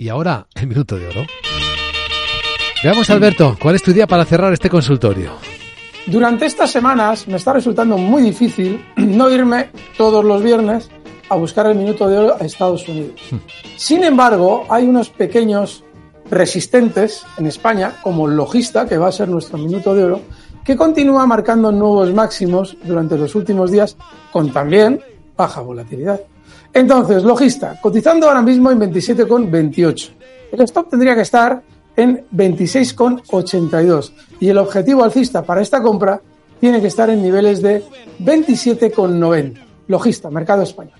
Y ahora, el minuto de oro. Veamos, Alberto, ¿cuál es tu idea para cerrar este consultorio? Durante estas semanas me está resultando muy difícil no irme todos los viernes a buscar el minuto de oro a Estados Unidos. Sin embargo, hay unos pequeños resistentes en España, como Logista, que va a ser nuestro minuto de oro, que continúa marcando nuevos máximos durante los últimos días con también baja volatilidad. Entonces, Logista, cotizando ahora mismo en 27,28. El stop tendría que estar en 26,82 y el objetivo alcista para esta compra tiene que estar en niveles de 27,90. Logista, mercado español.